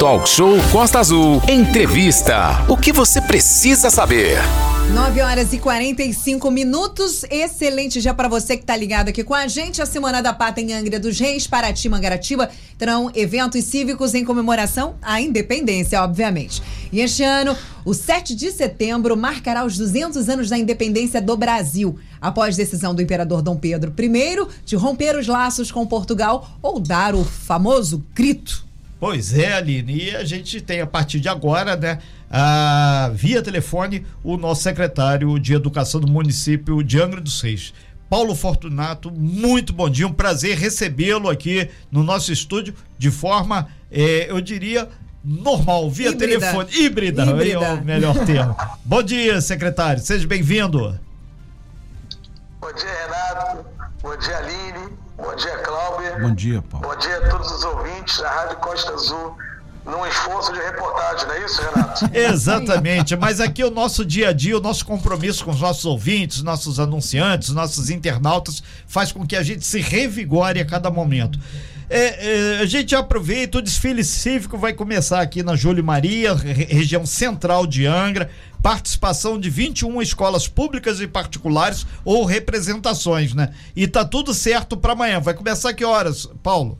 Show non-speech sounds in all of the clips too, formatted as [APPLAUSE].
Talk Show Costa Azul. Entrevista. O que você precisa saber? 9 horas e 45 minutos. Excelente dia para você que está ligado aqui com a gente. A Semana da Pata em Angra dos Reis, Paraty, Mangaratiba terão eventos cívicos em comemoração à independência, obviamente. E este ano, o 7 de setembro marcará os 200 anos da independência do Brasil, após decisão do imperador Dom Pedro I de romper os laços com Portugal ou dar o famoso grito. Pois é, Aline, e a gente tem a partir de agora, né, a, via telefone, o nosso secretário de Educação do município de Angra dos Reis. Paulo Fortunato, muito bom dia, um prazer recebê-lo aqui no nosso estúdio de forma, eh, eu diria, normal, via híbrida. telefone, híbrida, híbrida. é o melhor [LAUGHS] termo. bom dia, secretário, seja bem-vindo. Bom dia, Renato, bom dia, Aline, bom dia, Cláudio. Bom dia, Paulo. Bom dia a todos os ouvintes da Rádio Costa Azul num esforço de reportagem, não é isso, Renato? [LAUGHS] Exatamente, mas aqui o nosso dia a dia, o nosso compromisso com os nossos ouvintes, nossos anunciantes, nossos internautas, faz com que a gente se revigore a cada momento. É, é, a gente aproveita, o desfile cívico vai começar aqui na Júlio Maria, região central de Angra, participação de 21 escolas públicas e particulares ou representações, né? E tá tudo certo para amanhã. Vai começar que horas, Paulo?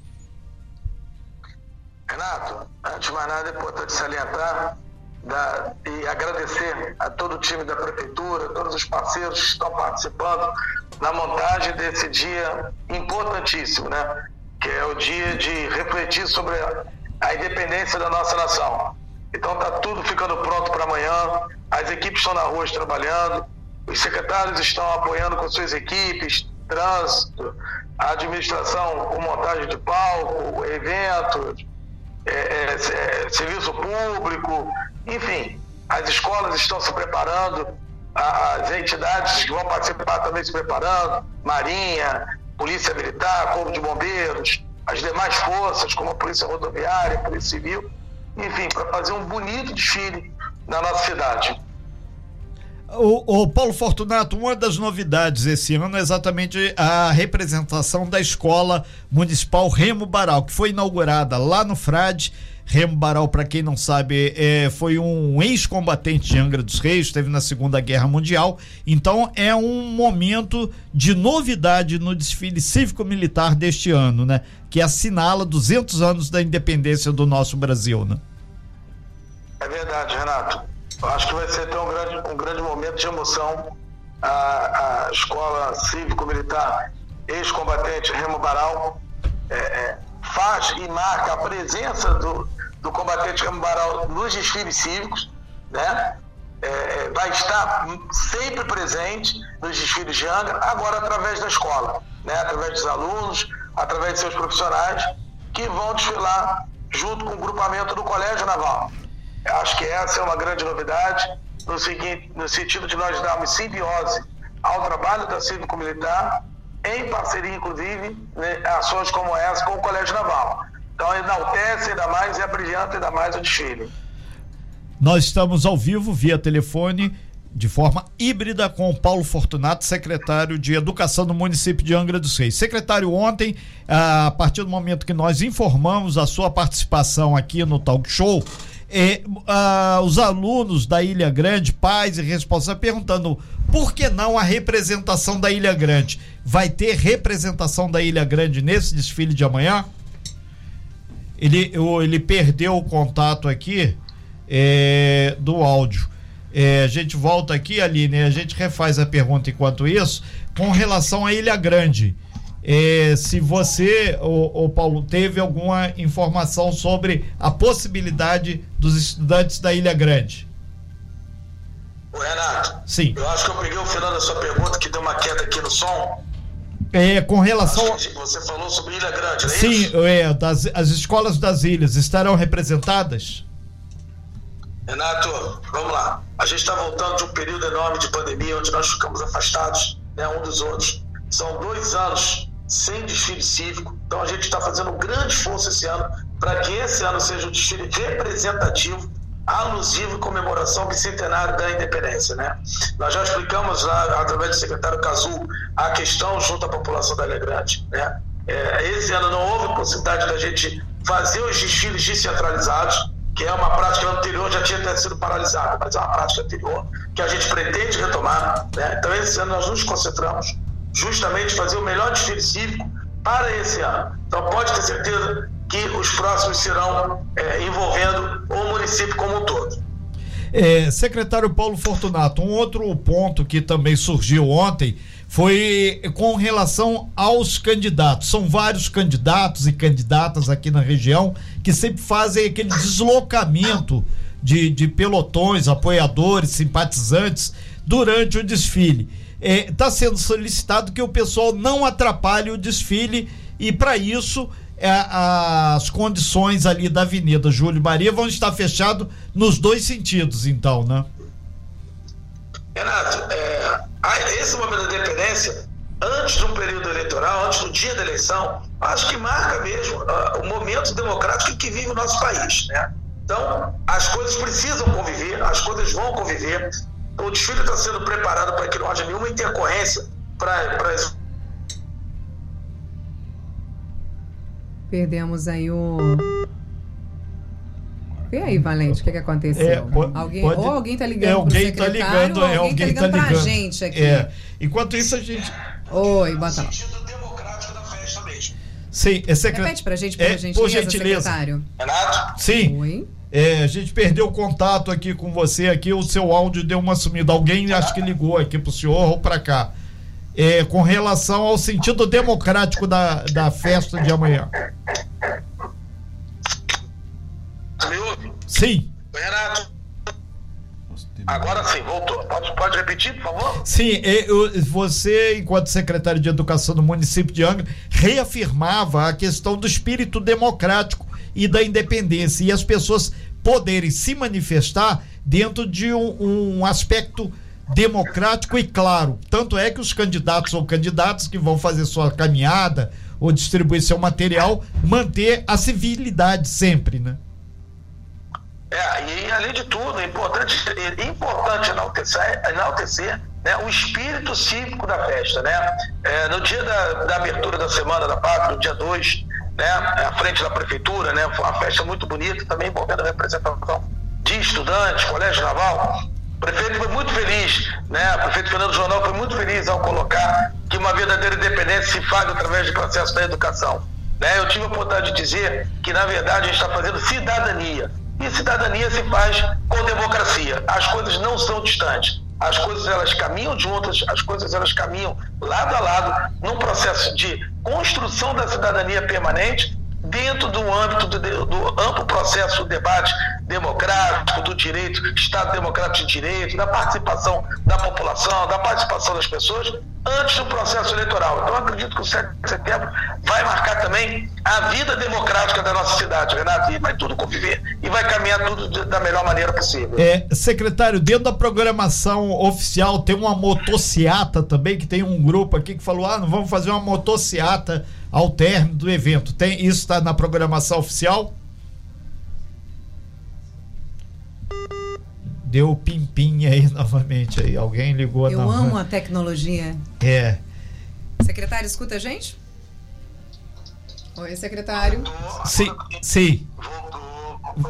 Renato, antes de mais nada é importante salientar da, e agradecer a todo o time da Prefeitura, todos os parceiros que estão participando na montagem desse dia importantíssimo, né? Que é o dia de refletir sobre a, independência da nossa nação. Então está tudo ficando pronto para amanhã, as equipes estão na rua trabalhando, os secretários estão apoiando com suas equipes, trânsito, a administração com montagem de palco, eventos, é, é, é, serviço público, enfim, as escolas estão se preparando, as entidades que vão participar também se preparando, Marinha, Polícia Militar, Corpo de Bombeiros, as demais forças, como a Polícia Rodoviária, a Polícia Civil, enfim, para fazer um bonito desfile na nossa cidade. O, o, Paulo Fortunato, uma das novidades esse ano é exatamente a representação da Escola Municipal Remo Baral, que foi inaugurada lá no Frade. Remo Baral, para quem não sabe, é, foi um ex-combatente de Angra dos Reis, esteve na Segunda Guerra Mundial. Então é um momento de novidade no desfile cívico-militar deste ano, né? Que assinala 200 anos da independência do nosso Brasil, né? É verdade, Renato. Acho que vai ser até um grande, um grande momento de emoção. A, a escola cívico-militar ex-combatente Remo Baral é, é, faz e marca a presença do, do combatente Remo Baral nos desfiles cívicos, né? É, é, vai estar sempre presente nos desfiles de Angra, agora através da escola, né? através dos alunos, através de seus profissionais, que vão desfilar junto com o grupamento do Colégio Naval. Acho que essa é uma grande novidade, no, seguinte, no sentido de nós darmos simbiose ao trabalho da cívico-militar, em parceria, inclusive, né, ações como essa com o Colégio Naval. Então, enaltece ainda mais e abrilhanta ainda mais o desfile. Nós estamos ao vivo via telefone de forma híbrida com o Paulo Fortunato, secretário de Educação do município de Angra dos Reis. Secretário, ontem, a partir do momento que nós informamos a sua participação aqui no Talk Show, é, os alunos da Ilha Grande, pais e responsáveis, perguntando por que não a representação da Ilha Grande? Vai ter representação da Ilha Grande nesse desfile de amanhã? Ele, ele perdeu o contato aqui é, do áudio. É, a gente volta aqui, Aline, a gente refaz a pergunta enquanto isso, com relação à Ilha Grande é, se você, o, Paulo, teve alguma informação sobre a possibilidade dos estudantes da Ilha Grande. O Renato. Sim. Eu acho que eu peguei o final da sua pergunta que deu uma queda aqui no som. É, com relação. Você falou sobre Ilha Grande, não é Sim, isso? é, das, as escolas das ilhas estarão representadas? Renato, vamos lá. A gente está voltando de um período enorme de pandemia onde nós ficamos afastados né, um dos outros. São dois anos sem desfile cívico. Então a gente está fazendo um grande esforço esse ano para que esse ano seja um desfile representativo, alusivo e comemoração bicentenário da independência. Né? Nós já explicamos lá, através do secretário Cazu, a questão junto à população da Ilha Grande. Né? É, esse ano não houve possibilidade da gente fazer os desfiles descentralizados, que é uma prática anterior, já tinha até sido paralisada, mas é uma prática anterior que a gente pretende retomar. Né? Então, esse ano nós nos concentramos justamente fazer o melhor desfile cívico para esse ano. Então, pode ter certeza que os próximos serão é, envolvendo o município como um todo. É, secretário Paulo Fortunato, um outro ponto que também surgiu ontem foi com relação aos candidatos. São vários candidatos e candidatas aqui na região que sempre fazem aquele deslocamento de, de pelotões, apoiadores, simpatizantes durante o desfile. Está é, sendo solicitado que o pessoal não atrapalhe o desfile e, para isso, é, as condições ali da Avenida Júlio Maria vão estar fechadas nos dois sentidos, então, né? Renato, é, esse momento da independência, antes do período eleitoral, antes do dia da eleição, acho que marca mesmo uh, o momento democrático que vive o nosso país. Né? Então, as coisas precisam conviver, as coisas vão conviver. O desfile está sendo preparado para que não haja nenhuma intercorrência para as Perdemos aí o. E aí, Valente, o que, que aconteceu? É, pode, alguém, pode, ou alguém tá ligando é, alguém tá ligando, é, alguém tá ligando, tá ligando pra gente aqui. É. Enquanto isso, a gente. Oi, bota lá. Sim, é secret... Repete pra gente, por é, gentileza, por gentileza. secretário. Renato? Sim. Oi. É, a gente perdeu o contato aqui com você aqui, o seu áudio deu uma sumida. Alguém acho que ligou aqui pro senhor ou para cá. É, com relação ao sentido democrático da, da festa de amanhã. Me ouve? Sim. Renato. Agora sim, voltou. Pode, pode repetir, por favor? Sim, eu, você, enquanto secretário de Educação do município de Angra, reafirmava a questão do espírito democrático e da independência e as pessoas poderem se manifestar dentro de um, um aspecto democrático e claro. Tanto é que os candidatos ou candidatas que vão fazer sua caminhada ou distribuir seu material manter a civilidade sempre, né? É, e além de tudo, é importante, é importante enaltecer, enaltecer né, o espírito cívico da festa. Né? É, no dia da, da, abertura da Semana da Pátria, no dia 2, né, à frente da Prefeitura, né, foi uma festa muito bonita, também envolvendo a representação de estudantes, Colégio Naval. O prefeito foi muito feliz, né? o prefeito Fernando Jornal foi muito feliz ao colocar que uma verdadeira independência se faz através do processo da educação. Né? Eu tive a oportunidade de dizer que, na verdade, a gente está fazendo cidadania. E cidadania se faz com democracia. As coisas não são distantes. As coisas elas caminham juntas, as coisas elas caminham lado a lado num processo de construção da cidadania permanente dentro do âmbito do, do, amplo processo do debate democrático, do direito, Estado democrático de direito, da participação da população, da participação das pessoas, antes do processo eleitoral. Então, acredito que o 7 de setembro vai marcar também a vida democrática da nossa cidade, Renato, e vai tudo conviver e vai caminhar tudo da melhor maneira possível. É, secretário, dentro da programação oficial tem uma motociata também, que tem um grupo aqui que falou: ah, não vamos fazer uma motociata ao término do evento. Tem isso está na programação oficial? Deu pim-pim aí [LAUGHS] novamente aí. Alguém ligou Eu na... amo a tecnologia. É. Secretário, escuta a gente? Oi, secretário. Sim, sim.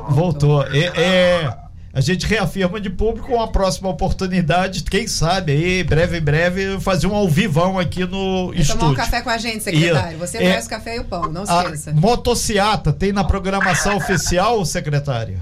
Voltou. É, é, a gente reafirma de público uma próxima oportunidade, quem sabe aí, breve, breve, fazer um ao vivão aqui no e estúdio. tomar um café com a gente, secretário. Você é, traz o café e o pão, não esqueça. Motociata tem na programação oficial, secretário?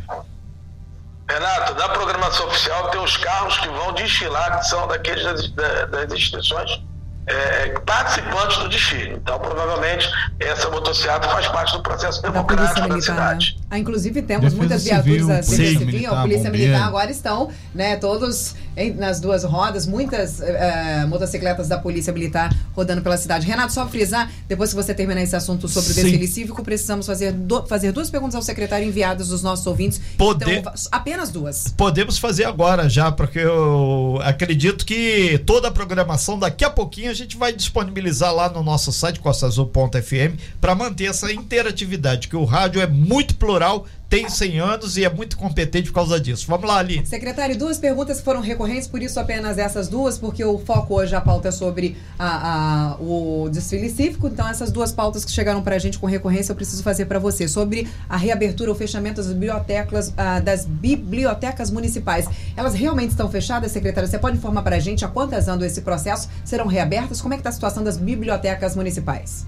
Renato, na programação oficial tem os carros que vão desfilar, que são daqueles das, das instituições é, participantes do desfile. Então, provavelmente, essa motocicleta faz parte do processo democrático da, da cidade. Né? Ah, inclusive, temos Defesa muitas viaturas da Polícia Civil, militar, a Polícia Militar agora estão, né, todos em, nas duas rodas, muitas uh, motocicletas da Polícia Militar rodando pela cidade. Renato, só frisar, depois que você terminar esse assunto sobre Sim. o desfile cívico, precisamos fazer, do, fazer duas perguntas ao secretário enviadas dos nossos ouvintes. Poder... Então, apenas duas. Podemos fazer agora já, porque eu acredito que toda a programação daqui a pouquinho a gente vai disponibilizar lá no nosso site costaazul.fm para manter essa interatividade, que o rádio é muito plural tem 100 anos e é muito competente por causa disso. Vamos lá, Aline. Secretário, duas perguntas foram recorrentes, por isso apenas essas duas, porque o foco hoje, a pauta é sobre a, a, o desfile cívico. Então, essas duas pautas que chegaram para a gente com recorrência, eu preciso fazer para você. Sobre a reabertura ou fechamento das bibliotecas, ah, das bibliotecas municipais. Elas realmente estão fechadas, secretário? Você pode informar para a gente a quantas andam esse processo? Serão reabertas? Como é que está a situação das bibliotecas municipais?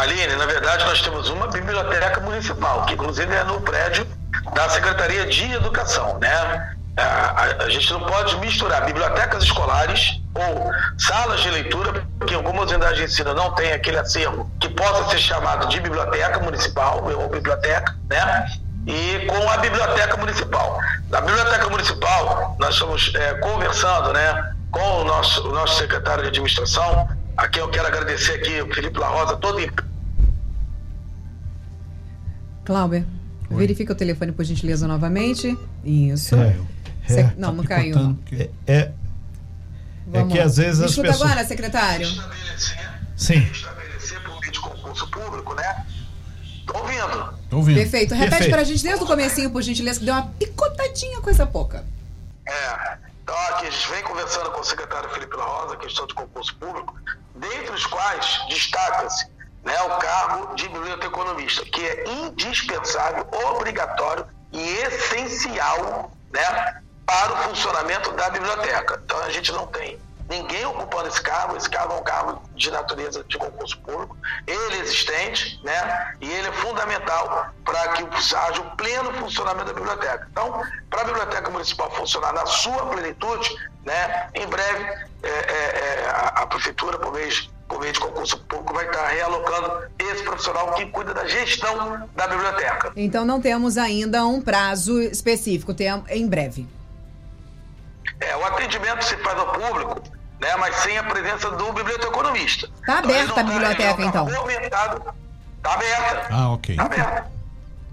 Aline, na verdade, nós temos uma biblioteca municipal, que inclusive é no prédio da Secretaria de Educação, né? A, a, a, gente não pode misturar bibliotecas escolares ou salas de leitura, porque algumas unidades de ensino não têm aquele acervo que possa ser chamado de biblioteca municipal ou biblioteca, né? E com a biblioteca municipal. Na biblioteca municipal, nós estamos é, conversando, né, com o nosso, o nosso secretário de administração, a quem eu quero agradecer aqui, o Felipe La Rosa, todo Cláudia, verifica o telefone, por gentileza, novamente. Isso. É, é, não, tá não caiu. É, é, é, que às vezes as Escuta pessoas... agora, secretário. Sim. Estabelecer por meio de concurso público, né? Tô ouvindo. Tô ouvindo. Perfeito. Repete Perfeito. pra gente desde o comecinho, por gentileza, que deu uma picotadinha coisa pouca. É. Então, aqui a gente vem conversando com o secretário Felipe La Rosa, questão de concurso público, dentre os quais destaca-se né, o cargo de biblioteconomista, que é indispensável, obrigatório e essencial né, para o funcionamento da biblioteca. Então, a gente não tem ninguém ocupando esse cargo, esse cargo é um cargo de natureza de concurso público, ele é existente, né? E ele é fundamental para que haja o pleno funcionamento da biblioteca. Então, para a biblioteca municipal funcionar na sua plenitude, né? Em breve, é, é, a, a, prefeitura, por meio, por meio de concurso público, vai estar realocando esse profissional que cuida da gestão da biblioteca. Então, não temos ainda um prazo específico, tem em breve. É, o atendimento se faz ao público né? Mas sem a presença do biblioteconomista. Está aberta então, a biblioteca, então? Está aberta. Ah, ok. Está aberta.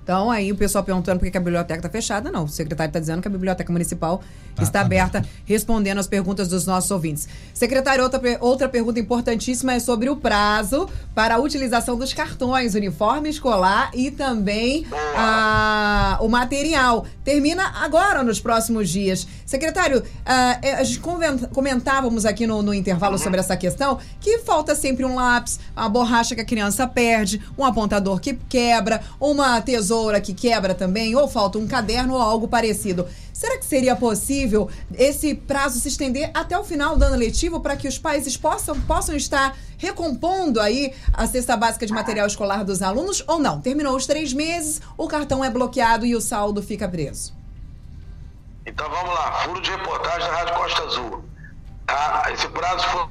Então, aí o pessoal perguntando por que a biblioteca está fechada. Não, o secretário está dizendo que a biblioteca municipal tá, está tá aberta, aberta, respondendo as perguntas dos nossos ouvintes. Secretário, outra, outra pergunta importantíssima é sobre o prazo para a utilização dos cartões, uniforme escolar e também a, o material. Termina agora, nos próximos dias. Secretário, a, a gente comentávamos aqui no, no intervalo sobre essa questão que falta sempre um lápis, uma borracha que a criança perde, um apontador que quebra, uma tesoura tesoura que quebra também, ou falta um caderno ou algo parecido. Será que seria possível esse prazo se estender até o final do ano letivo para que os pais possam, possam estar recompondo aí a cesta básica de material escolar dos alunos ou não? Terminou os três meses, o cartão é bloqueado e o saldo fica preso. Então vamos lá, furo de reportagem da Rádio Costa Azul. Tá? Esse prazo foi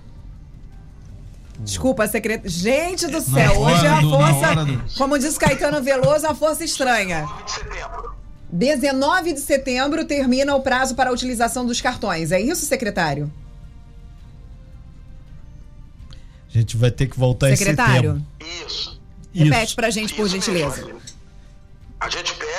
Desculpa, secretário. Gente do céu, hoje é a força. Do... Como diz Caetano Veloso, a força estranha. 19 de setembro termina o prazo para a utilização dos cartões. É isso, secretário? A gente vai ter que voltar secretário. esse tempo. Isso. Repete isso. pra gente, por gentileza. A gente pede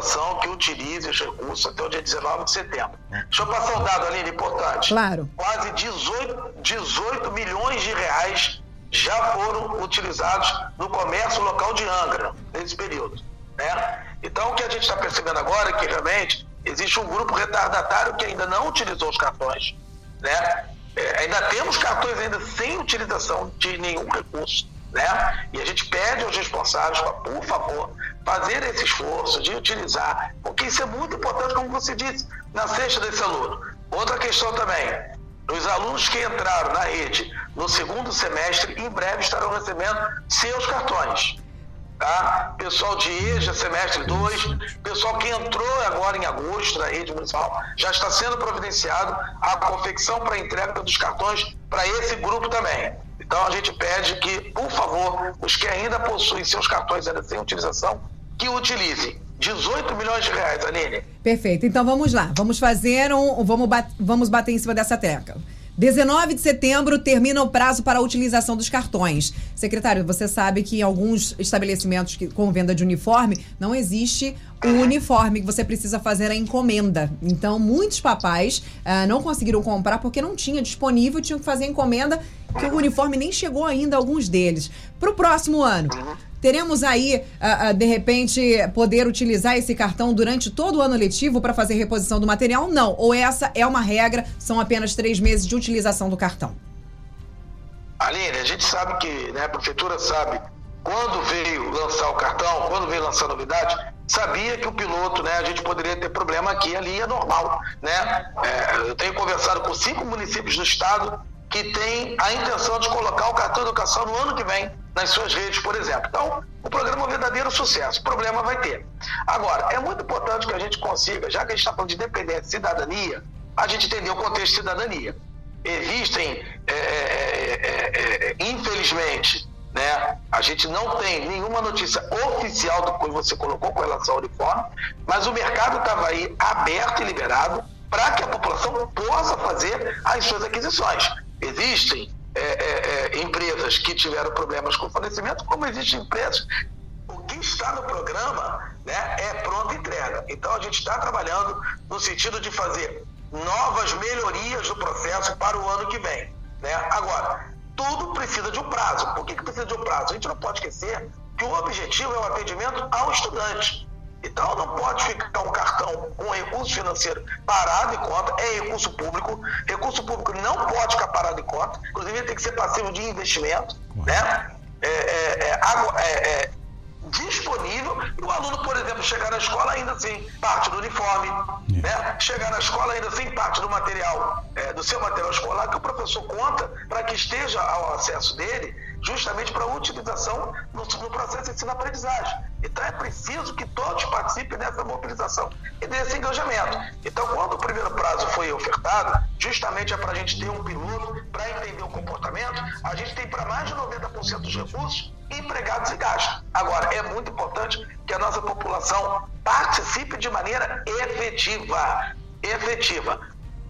população que utilize os recursos até o dia 19 de setembro. Deixa eu passar um dado, ali importante. Claro. Quase 18, 18 milhões de reais já foram utilizados no comércio local de Angra, nesse período. Né? Então, o que a gente está percebendo agora é que realmente existe um grupo retardatário que ainda não utilizou os cartões. Né? É, ainda temos cartões ainda sem utilização de nenhum recurso. Né? E a gente pede aos responsáveis para, por favor, fazer esse esforço de utilizar, porque isso é muito importante, como você disse, na cesta desse aluno. Outra questão também, os alunos que entraram na rede no segundo semestre, em breve estarão recebendo seus cartões. Tá? Pessoal de EJA, semestre 2, pessoal que entrou agora em agosto na rede municipal, já está sendo providenciado a confecção para entrega dos cartões para esse grupo também. Então a gente pede que, por favor, os que ainda possuem seus cartões ainda sem utilização, que utilizem. 18 milhões de reais, Aline. Perfeito. Então vamos lá. Vamos fazer um. Vamos, bat, vamos bater em cima dessa tecla. 19 de setembro termina o prazo para a utilização dos cartões. Secretário, você sabe que em alguns estabelecimentos que, com venda de uniforme não existe o uniforme que você precisa fazer a encomenda. Então, muitos papais uh, não conseguiram comprar porque não tinha disponível, tinham que fazer a encomenda, que o uniforme nem chegou ainda, alguns deles. Para o próximo ano, Teremos aí, ah, ah, de repente, poder utilizar esse cartão durante todo o ano letivo para fazer reposição do material? Não. Ou essa é uma regra, são apenas três meses de utilização do cartão? Aline, a gente sabe que, né, a prefeitura sabe, quando veio lançar o cartão, quando veio lançar a novidade, sabia que o piloto, né, a gente poderia ter problema aqui ali, é normal, né? É, eu tenho conversado com cinco municípios do estado que têm a intenção de colocar o cartão educação no ano que vem nas suas redes, por exemplo. Então, o programa é um verdadeiro sucesso. Problema vai ter. Agora, é muito importante que a gente consiga, já que a gente está falando de dependência e cidadania, a gente entender o contexto de cidadania. Existem, é, é, é, infelizmente, né, a gente não tem nenhuma notícia oficial do que você colocou com relação ao uniforme, mas o mercado estava aí aberto e liberado para que a população possa fazer as suas aquisições. Existem é, é, é, empresas que tiveram problemas com fornecimento, como existem empresas. O que está no programa né, é pronta entrega. Então a gente está trabalhando no sentido de fazer novas melhorias do processo para o ano que vem. Né? Agora, tudo precisa de um prazo. Por que, que precisa de um prazo? A gente não pode esquecer que o objetivo é o atendimento ao estudante. Então não pode ficar um cartão com recurso financeiro parado em conta, é recurso público. Recurso público não pode ficar parado em conta, inclusive tem que ser passivo de investimento. Né? É, é, é, é disponível e o aluno, por exemplo, chegar na escola ainda assim, parte do uniforme, é. né? chegar na escola ainda assim, parte do material, é, do seu material escolar, que o professor conta para que esteja ao acesso dele, justamente para utilização no, no processo de ensino-aprendizagem. Então é preciso que todos participem dessa mobilização e desse engajamento. Então, quando o primeiro prazo foi ofertado, justamente é para a gente ter um piloto, para entender o comportamento, a gente tem para mais de 90% dos recursos empregados e gastos. Agora, é muito importante que a nossa população participe de maneira efetiva. Efetiva.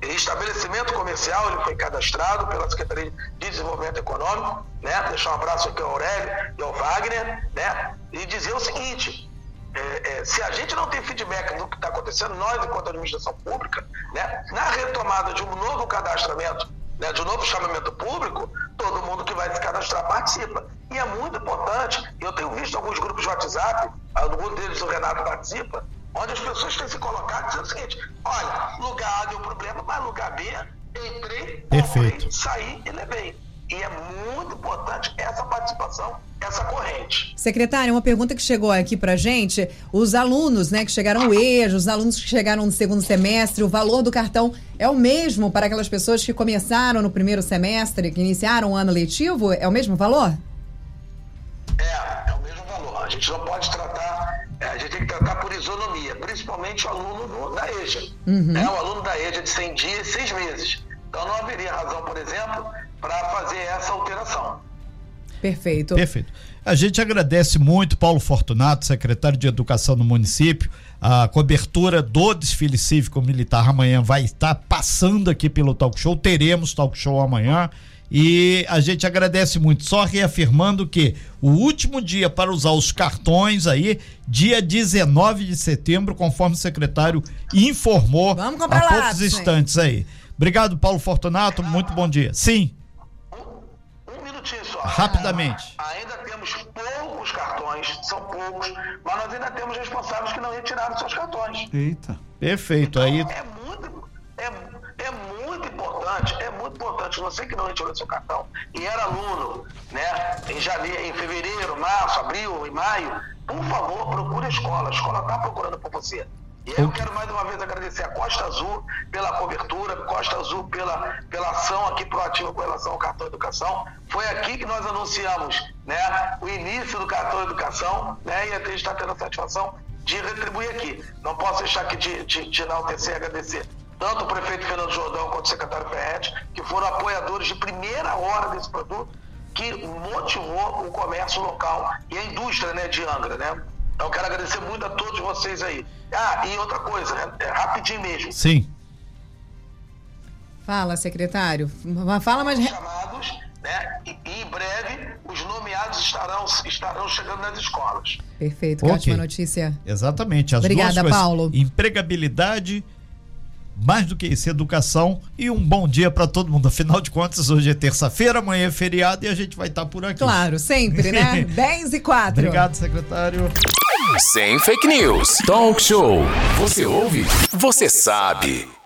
Estabelecimento comercial, ele foi cadastrado pela Secretaria de Desenvolvimento Econômico, né? Deixar um abraço aqui ao Aurélio e ao Wagner, né? E dizer o seguinte, é, é, se a gente não tem feedback do que está acontecendo, nós, enquanto administração pública, né, na retomada de um novo cadastramento, né, de um novo chamamento público, todo mundo que vai se cadastrar participa. E é muito importante, eu tenho visto alguns grupos de WhatsApp, alguns deles o Renato participa, onde as pessoas têm se colocado dizendo o seguinte: olha, lugar A deu problema, mas lugar B, entrei, Perfeito. saí e levei. E é muito importante essa participação, essa corrente. Secretária, uma pergunta que chegou aqui pra gente: os alunos, né, que chegaram o EJA, os alunos que chegaram no segundo semestre, o valor do cartão é o mesmo para aquelas pessoas que começaram no primeiro semestre, que iniciaram o ano letivo? É o mesmo valor? É, é o mesmo valor. A gente não pode isonomia, principalmente o aluno da EJA. Uhum. É, o aluno da EJA de 100 dias e 6 meses. Então não haveria razão, por exemplo, para fazer essa alteração. Perfeito. Perfeito. A gente agradece muito Paulo Fortunato, secretário de Educação do município. A cobertura do desfile cívico militar amanhã vai estar passando aqui pelo talk show. Teremos talk show amanhã. E a gente agradece muito, só reafirmando que o último dia para usar os cartões aí, dia 19 de setembro, conforme o secretário informou Vamos há comprar poucos lápis, hein? instantes aí. Obrigado, Paulo Fortunato, muito bom dia. Sim, Um minutinho só. rapidamente. Ainda temos poucos cartões, são poucos, mas nós ainda temos responsáveis que não retiraram seus cartões. Eita. Perfeito, aí É muito, é, é muito importante, é muito importante. Você que não retirou seu cartão e era aluno, né, em janeiro, em fevereiro, março, abril, em maio, por favor, procure a escola. A escola está procurando por você. E aí eu quero mais uma vez agradecer a Costa Azul pela cobertura, Costa Azul pela, pela ação aqui proativa com relação ao cartão educação. Foi aqui que nós anunciamos né, o início do cartão educação né, e a gente está tendo a satisfação de retribuir aqui. Não posso deixar aqui de, de, de enaltecer e agradecer tanto o prefeito Fernando Jordão quanto o secretário Ferretti, que foram apoiadores de primeira hora desse produto, que motivou o comércio local e a indústria né, de Angra, né? Então quero agradecer muito a todos vocês aí. Ah, e outra coisa, né? É rapidinho mesmo. sim. Fala, secretário. Fala, mas. Chamados, né? E, e em breve os nomeados estarão, estarão chegando nas escolas. Perfeito, que Ok. ótima notícia. Exatamente. As Obrigada, duas coisas. Paulo. Empregabilidade mais do que isso, educação e um bom dia para todo mundo. Afinal de contas, hoje é terça-feira, amanhã é feriado e a gente vai estar tá por aqui. Claro, sempre, né? [LAUGHS] 10 e 4. Obrigado, secretário. Sem fake news. Talk show. Você ouve? Você sabe.